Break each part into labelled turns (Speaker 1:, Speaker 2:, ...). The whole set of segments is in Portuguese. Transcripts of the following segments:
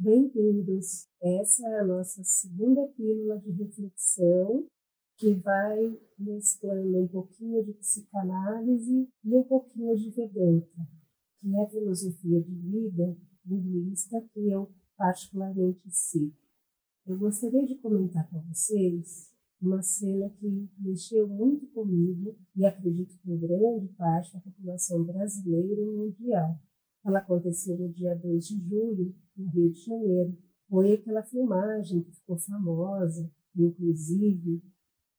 Speaker 1: Bem-vindos. Essa é a nossa segunda pílula de reflexão que vai mesclando um pouquinho de psicanálise e um pouquinho de Vedanta, que é a filosofia de vida hinduísta que eu particularmente sigo. Eu gostaria de comentar com vocês uma cena que mexeu muito comigo e acredito com grande parte da população brasileira e mundial. Ela aconteceu no dia 2 de julho, no Rio de Janeiro. Foi aquela filmagem que ficou famosa, inclusive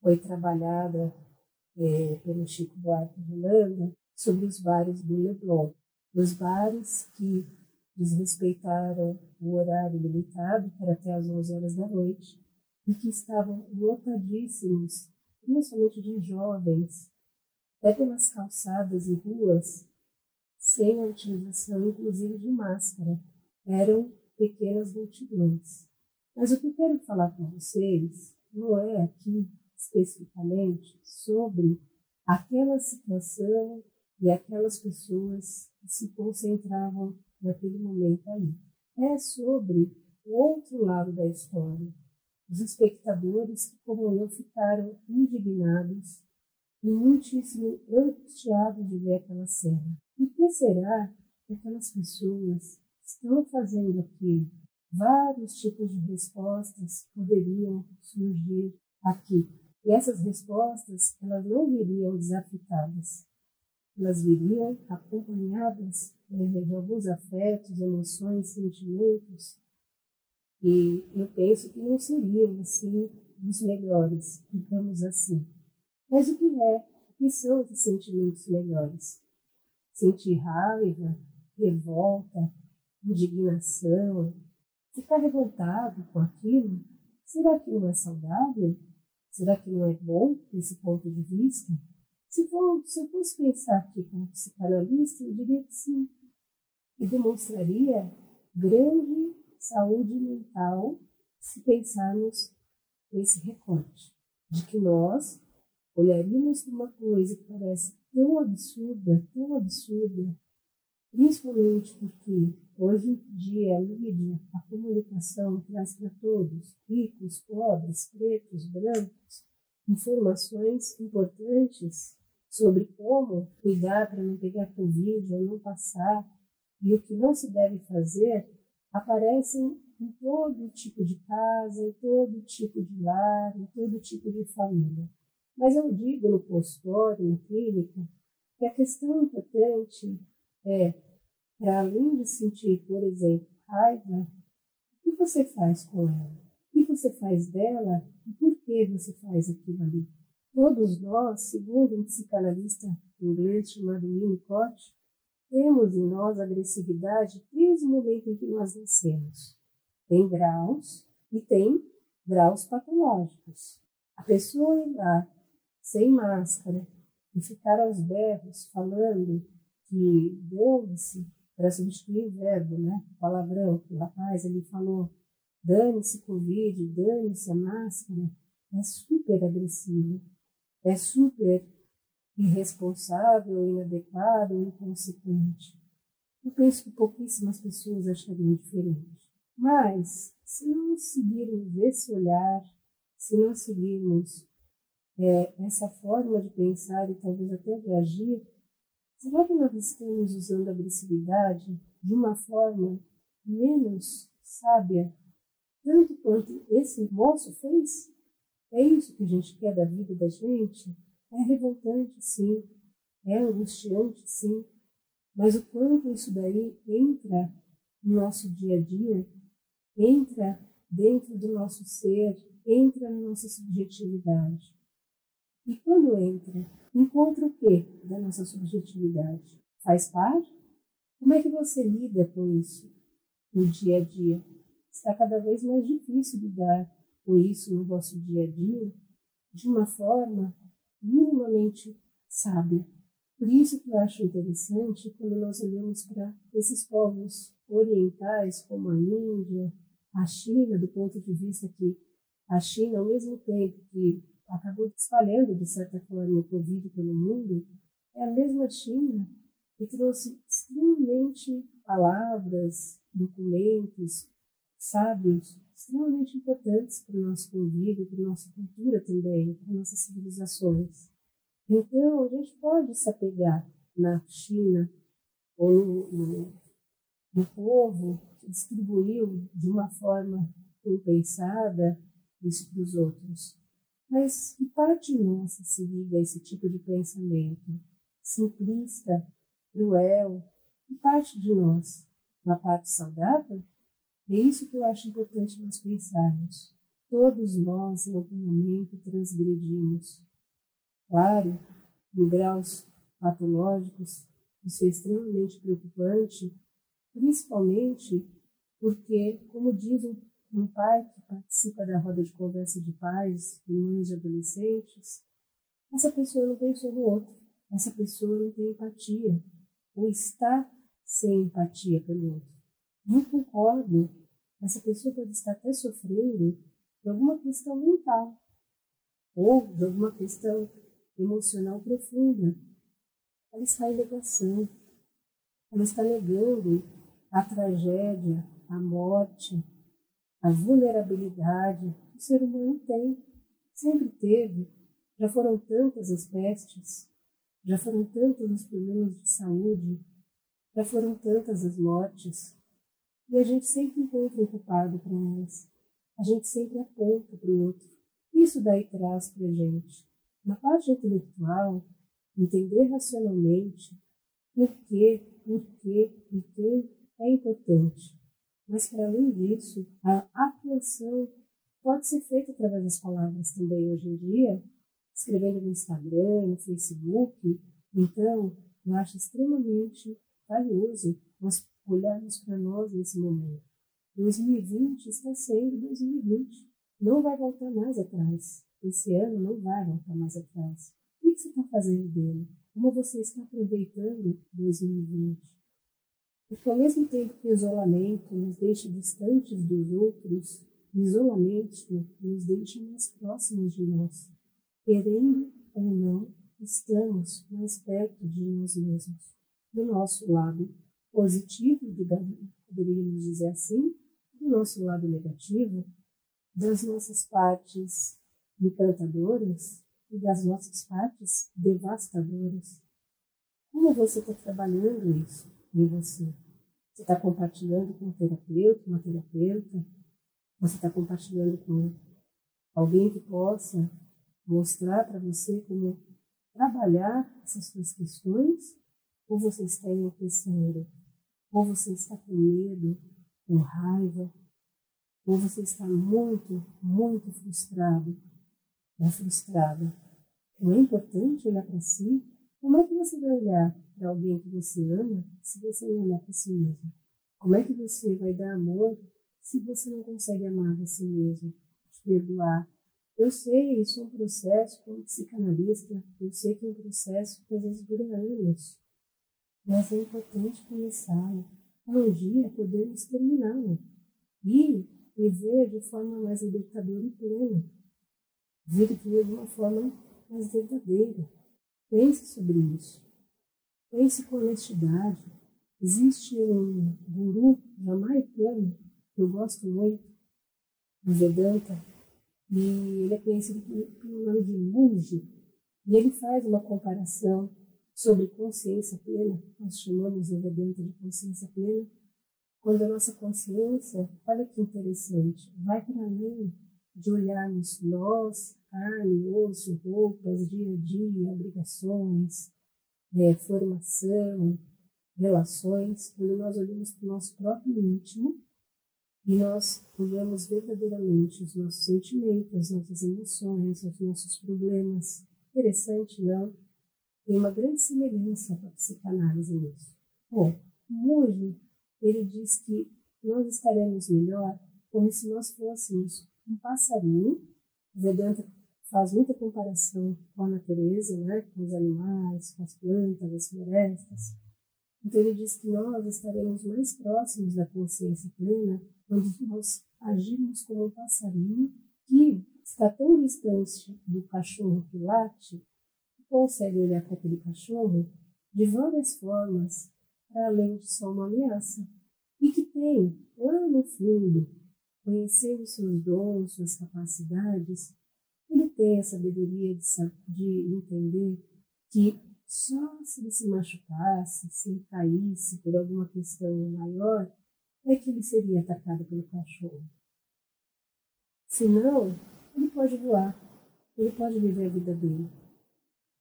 Speaker 1: foi trabalhada é, pelo Chico Buarque de Holanda sobre os bares do Leblon. Os bares que desrespeitaram o horário limitado, que era até às 11 horas da noite, e que estavam lotadíssimos, principalmente de jovens, até pelas calçadas e ruas, sem a utilização, inclusive, de máscara. Eram pequenas multidões. Mas o que eu quero falar com vocês não é aqui especificamente sobre aquela situação e aquelas pessoas que se concentravam naquele momento ali. É sobre o outro lado da história, os espectadores que, como eu, ficaram indignados e muitíssimo angustiados de ver aquela cena. E que será que aquelas pessoas estão fazendo aqui? Vários tipos de respostas poderiam surgir aqui. E essas respostas, elas não viriam desafetadas. Elas viriam acompanhadas né, de alguns afetos, emoções, sentimentos e eu penso que não seriam, assim, os melhores, digamos assim. Mas o que é? O que são os sentimentos melhores? Sentir raiva, revolta, indignação, ficar revoltado com aquilo? Será que não é saudável? Será que não é bom desse ponto de vista? Se, for, se eu fosse pensar aqui como psicanalista, eu diria que sim. E demonstraria grande saúde mental se pensarmos nesse recorte, de que nós olharíamos para uma coisa que parece tão absurda, tão absurda, principalmente porque hoje em dia a mídia, a comunicação traz para todos, ricos, pobres, pretos, brancos, informações importantes sobre como cuidar para não pegar Covid ou não passar e o que não se deve fazer aparecem em todo tipo de casa, em todo tipo de lar, em todo tipo de família. Mas eu digo no consultório, na clínica, que a questão importante é, para além de sentir, por exemplo, raiva, o que você faz com ela? O que você faz dela e por que você faz aquilo ali? Todos nós, segundo um psicanalista inglês chamado Winnicott, temos em nós agressividade desde o momento em que nós nascemos. Tem graus e tem graus patológicos. A pessoa ir lá sem máscara e ficar aos berros falando que dane-se, para substituir o verbo, né? O palavrão, o rapaz ele falou, dane-se Covid, dane-se a máscara, é super agressivo, é super irresponsável, inadequado, inconsequente. Eu penso que pouquíssimas pessoas achariam diferente. Mas, se não seguirmos esse olhar, se não seguirmos é, essa forma de pensar e talvez até de agir, será que nós estamos usando a agressividade de uma forma menos sábia, tanto quanto esse moço fez? É isso que a gente quer da vida da gente? É revoltante, sim. É angustiante, sim. Mas o quanto isso daí entra no nosso dia a dia, entra dentro do nosso ser, entra na nossa subjetividade. E quando entra, encontra o que da nossa subjetividade? Faz parte? Como é que você lida com isso no dia a dia? Está cada vez mais difícil lidar com isso no vosso dia a dia de uma forma minimamente sábia. Por isso que eu acho interessante quando nós olhamos para esses povos orientais, como a Índia, a China, do ponto de vista que a China, ao mesmo tempo que acabou espalhando, de certa forma, o Covid pelo mundo, é a mesma China que trouxe extremamente palavras, documentos, sábios extremamente importantes para o nosso convívio, para a nossa cultura também, para nossas civilizações. Então, a gente pode se apegar na China ou no, no, no povo que distribuiu de uma forma impensada isso para os outros. Mas que parte nossa se liga a esse tipo de pensamento? Simplista, cruel, que parte de nós? Uma parte saudável? É isso que eu acho importante nós pensarmos. Todos nós, em algum momento, transgredimos. Claro, em graus patológicos, isso é extremamente preocupante, principalmente porque, como diz um pai que participa da roda de conversa de pais e mães de adolescentes, essa pessoa não pensou no outro, essa pessoa não tem empatia, ou está sem empatia pelo outro. Não concordo, essa pessoa pode estar até sofrendo de alguma questão mental, ou de alguma questão emocional profunda. Ela está em negação, ela está negando a tragédia, a morte, a vulnerabilidade que o ser humano tem, sempre teve. Já foram tantas as pestes, já foram tantos os problemas de saúde, já foram tantas as mortes, e a gente sempre encontra um culpado para elas. A gente sempre aponta para o outro. Isso daí traz para a gente, na parte intelectual, entender racionalmente o que, por que e quem é importante. Mas, para além disso, a atuação pode ser feita através das palavras também hoje em dia, escrevendo no Instagram, no Facebook. Então, eu acho extremamente valioso nós olharmos para nós nesse momento. 2020 está sendo 2020. Não vai voltar mais atrás. Esse ano não vai voltar mais atrás. O que você está fazendo dele? Como você está aproveitando 2020? Porque ao mesmo tempo que o isolamento nos deixa distantes dos outros, o isolamento nos deixa mais próximos de nós. Querendo ou não, estamos mais perto de nós mesmos. Do nosso lado positivo, poderíamos dizer assim, do nosso lado negativo, das nossas partes encantadoras e das nossas partes devastadoras. Como você está trabalhando isso? em você. Você está compartilhando com um terapeuta, uma terapeuta, você está compartilhando com alguém que possa mostrar para você como trabalhar essas suas questões, ou você está enlouquecendo, ou você está com medo, com raiva, ou você está muito, muito frustrado? Ou frustrada. Não é importante olhar para si como é que você vai olhar para alguém que você ama se você não olhar para si mesmo? Como é que você vai dar amor se você não consegue amar você mesmo? Te perdoar. Eu sei, isso é um processo como psicanalista, eu sei que é um processo que às vezes dura anos, mas é importante começar. Um dia podemos terminá-lo e viver de forma mais libertadora e plena. Viver de uma forma mais verdadeira. Pense sobre isso. Pense com honestidade. Existe um guru jamaicano que eu gosto muito, o Vedanta, e ele é conhecido pelo nome de Muji, e ele faz uma comparação sobre consciência plena, nós chamamos o Vedanta de consciência plena, quando a nossa consciência, olha que interessante, vai para além de olharmos nós, carne, osso, roupas, dia a dia, obrigações, é, formação, relações, quando nós olhamos para o nosso próprio íntimo e nós olhamos verdadeiramente os nossos sentimentos, as nossas emoções, os nossos problemas. Interessante, não? Tem uma grande semelhança com a psicanálise nisso. Bom, Muji, ele diz que nós estaremos melhor como se nós fôssemos um passarinho. Vedanta faz muita comparação com a natureza, né, com os animais, com as plantas, as florestas. Então ele diz que nós estaremos mais próximos da consciência plena quando nós agimos como um passarinho que está tão distante do cachorro que late que consegue olhar para aquele cachorro de várias formas para além de só uma ameaça e que tem lá no fundo conhecendo seus dons, suas capacidades, ele tem a sabedoria de, de entender que só se ele se machucasse, se ele caísse por alguma questão maior, é que ele seria atacado pelo cachorro. Se não, ele pode voar, ele pode viver a vida dele.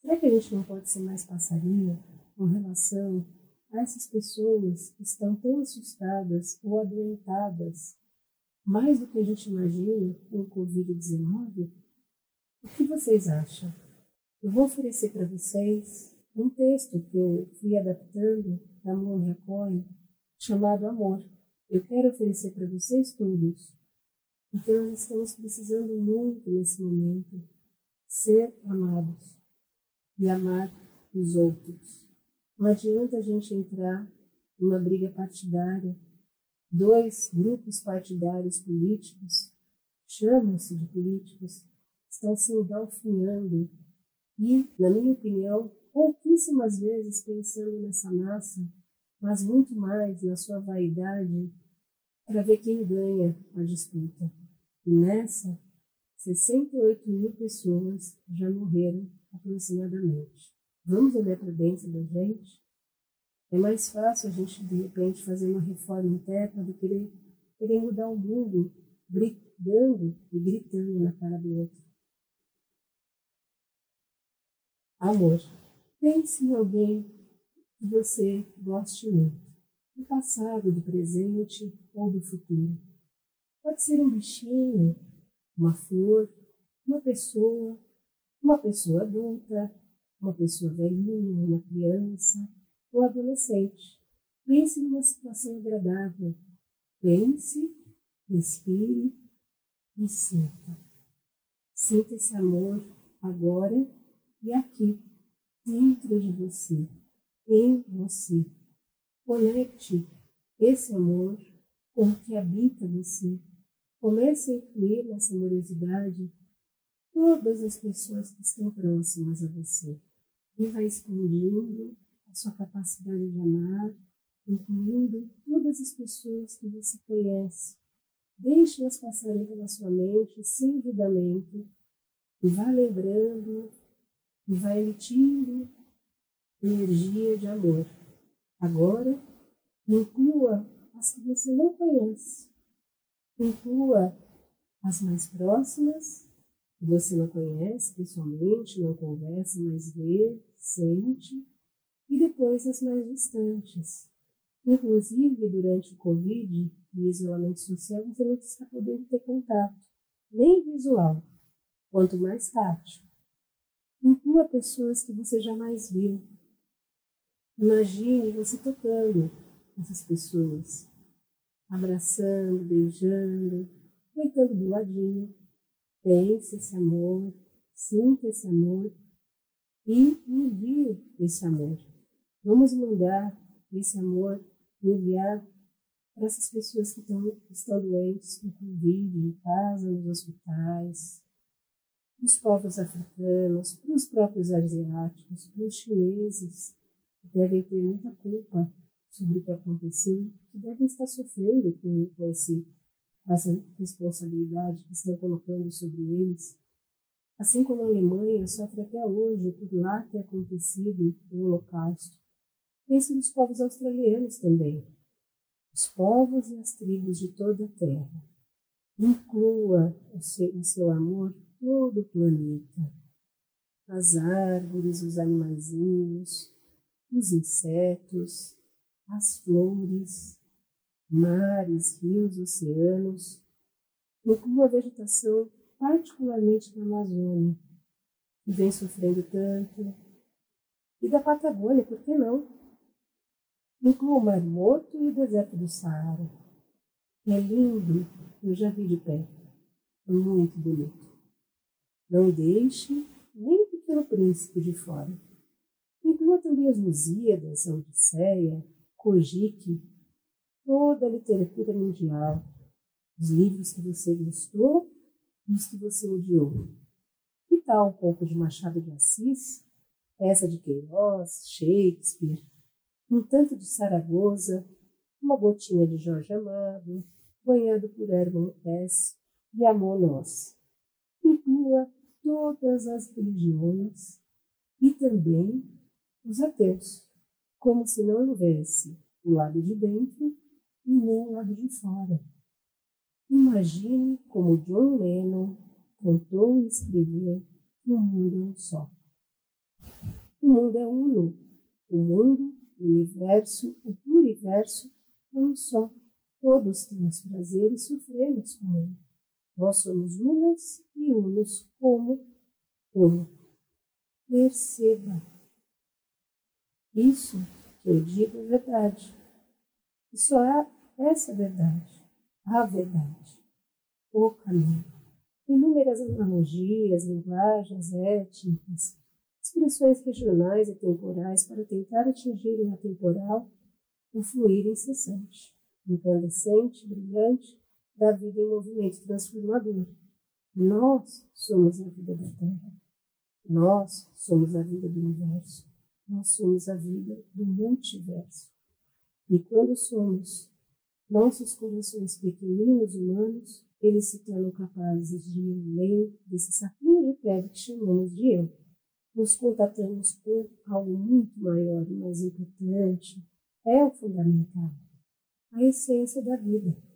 Speaker 1: Será que a gente não pode ser mais passarinho com relação a essas pessoas que estão tão assustadas ou adoentadas, mais do que a gente imagina com o Covid-19? O que vocês acham? Eu vou oferecer para vocês um texto que eu fui adaptando da Mônica Cohen, chamado Amor. Eu quero oferecer para vocês todos, porque nós estamos precisando muito nesse momento ser amados e amar os outros. Não adianta a gente entrar numa briga partidária. Dois grupos partidários políticos, chamam-se de políticos, estão se engalfinhando e, na minha opinião, pouquíssimas vezes pensando nessa massa, mas muito mais na sua vaidade para ver quem ganha a disputa. E nessa, 68 mil pessoas já morreram aproximadamente. Vamos olhar para dentro da gente? É mais fácil a gente, de repente, fazer uma reforma interna do que querer, querer mudar o mundo brigando e gritando na cara do outro. Amor. Pense em alguém que você goste muito, do passado, do presente ou do futuro. Pode ser um bichinho, uma flor, uma pessoa, uma pessoa adulta, uma pessoa velhinha, uma criança, um adolescente. Pense numa situação agradável. Pense, respire e sinta. Sinta esse amor agora e aqui, dentro de você, em você. Conecte esse amor com o que habita você. Comece a incluir nessa amorosidade todas as pessoas que estão próximas a você e vai expandindo a sua capacidade de amar, incluindo todas as pessoas que você conhece. Deixe-las passarem pela sua mente sem julgamento e vá lembrando e vai emitindo energia de amor. Agora, inclua as que você não conhece. Inclua as mais próximas que você não conhece pessoalmente, não conversa, mas vê, sente, e depois as mais distantes. Inclusive, durante o Covid e isolamento social, você não está podendo ter contato, nem visual, quanto mais tátil. Inclua pessoas que você jamais viu. Imagine você tocando essas pessoas, abraçando, beijando, deitando do ladinho, Pense esse amor, sinta esse amor e envie esse amor. Vamos mandar esse amor enviar para essas pessoas que estão, estão doentes com Covid, em casa, nos hospitais, os povos africanos, para os próprios asiáticos, para os chineses, que devem ter muita culpa sobre o que aconteceu, que devem estar sofrendo com, com esse essa responsabilidade que estão colocando sobre eles. Assim como a Alemanha sofre até hoje por lá ter acontecido o Holocausto. Pense nos povos australianos também, os povos e as tribos de toda a Terra. Inclua o seu, o seu amor todo o planeta. As árvores, os animaizinhos, os insetos, as flores, mares, rios, oceanos, inclua a vegetação, particularmente da Amazônia, que vem sofrendo tanto, e da Patagônia, por que não? Inclua o Mar Morto e o deserto do Saara. É lindo, eu já vi de perto. É muito bonito. Não deixe nem o Pequeno Príncipe de fora. Inclua também as Lusíadas, a Odisseia, Kojiki, toda a literatura mundial, os livros que você gostou e os que você odiou. Que tal um pouco de Machado de Assis, essa de Queiroz, Shakespeare, um tanto de Saragoza, uma gotinha de Jorge Amado, banhado por Hermann S. e amor nós. Inclua todas as religiões e também os ateus, como se não houvesse o lado de dentro e nem o lado de fora. Imagine como John Lennon contou e escreveu o mundo é um só. O mundo é uno. O mundo, o universo, o pluriverso é um só. Todos temos prazer e sofremos com ele. Nós somos unas e unos como uno. Perceba. Isso que eu digo é verdade. E só há essa verdade, a verdade, o caminho. Inúmeras analogias, linguagens étnicas, expressões regionais e temporais para tentar atingir uma temporal o fluir incessante, incandescente, brilhante da vida em movimento transformador. Nós somos a vida da Terra. Nós somos a vida do universo. Nós somos a vida do multiverso. E quando somos nossos corações pequeninos humanos, eles se tornam capazes de ir além desse saquinho de pedra que chamamos de eu. Nos contatamos com algo muito maior e mais importante. É o fundamental, a essência da vida.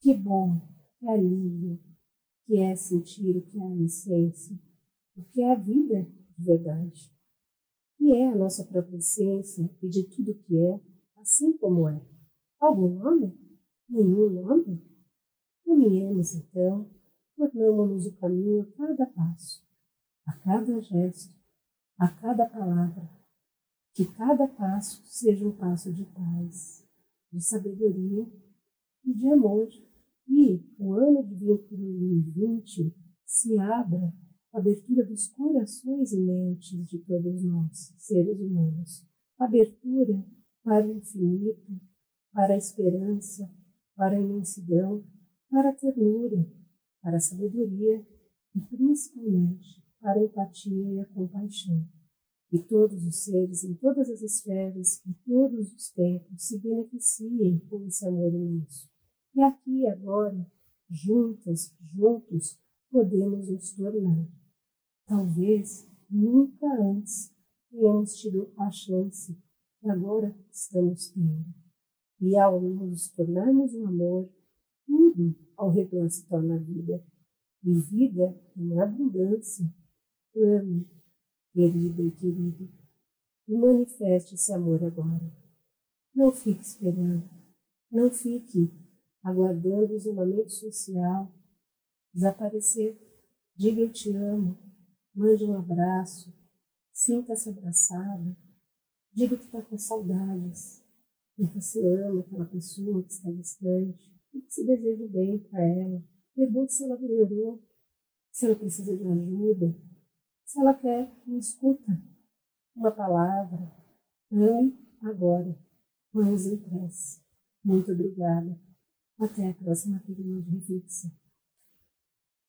Speaker 1: Que bom, que alívio, que é sentir o que é a essência, o que é a vida de verdade. E é a nossa própria essência e de tudo que é assim como é. Algum nome? Nenhum nome? Caminhemos então, tornamos-nos o caminho a cada passo, a cada gesto, a cada palavra. Que cada passo seja um passo de paz, de sabedoria e de amor. E o ano de 2020 se abra a abertura dos corações e mentes de todos nós, seres humanos. Abertura para o infinito, para a esperança, para a imensidão, para a ternura, para a sabedoria e principalmente para a empatia e a compaixão. E todos os seres em todas as esferas e todos os tempos se beneficiem com esse amor imenso. E aqui agora, juntas, juntos, podemos nos tornar. Talvez nunca antes tenhamos tido a chance que agora estamos tendo. E ao nos tornarmos um amor, tudo ao redor se torna vida. E vida em abundância. Ame, querida e querido, e manifeste esse amor agora. Não fique esperando, não fique aguardando o isolamento social desaparecer. Diga eu te amo, mande um abraço, sinta-se abraçada Diga que está com saudades, que você ama aquela pessoa que está distante, e que se deseja bem para ela. Pergunte se ela melhorou, se ela precisa de ajuda, se ela quer uma escuta, uma palavra. Ame agora. Mãos em prece. Muito obrigada. Até a próxima pergunta de reflexão.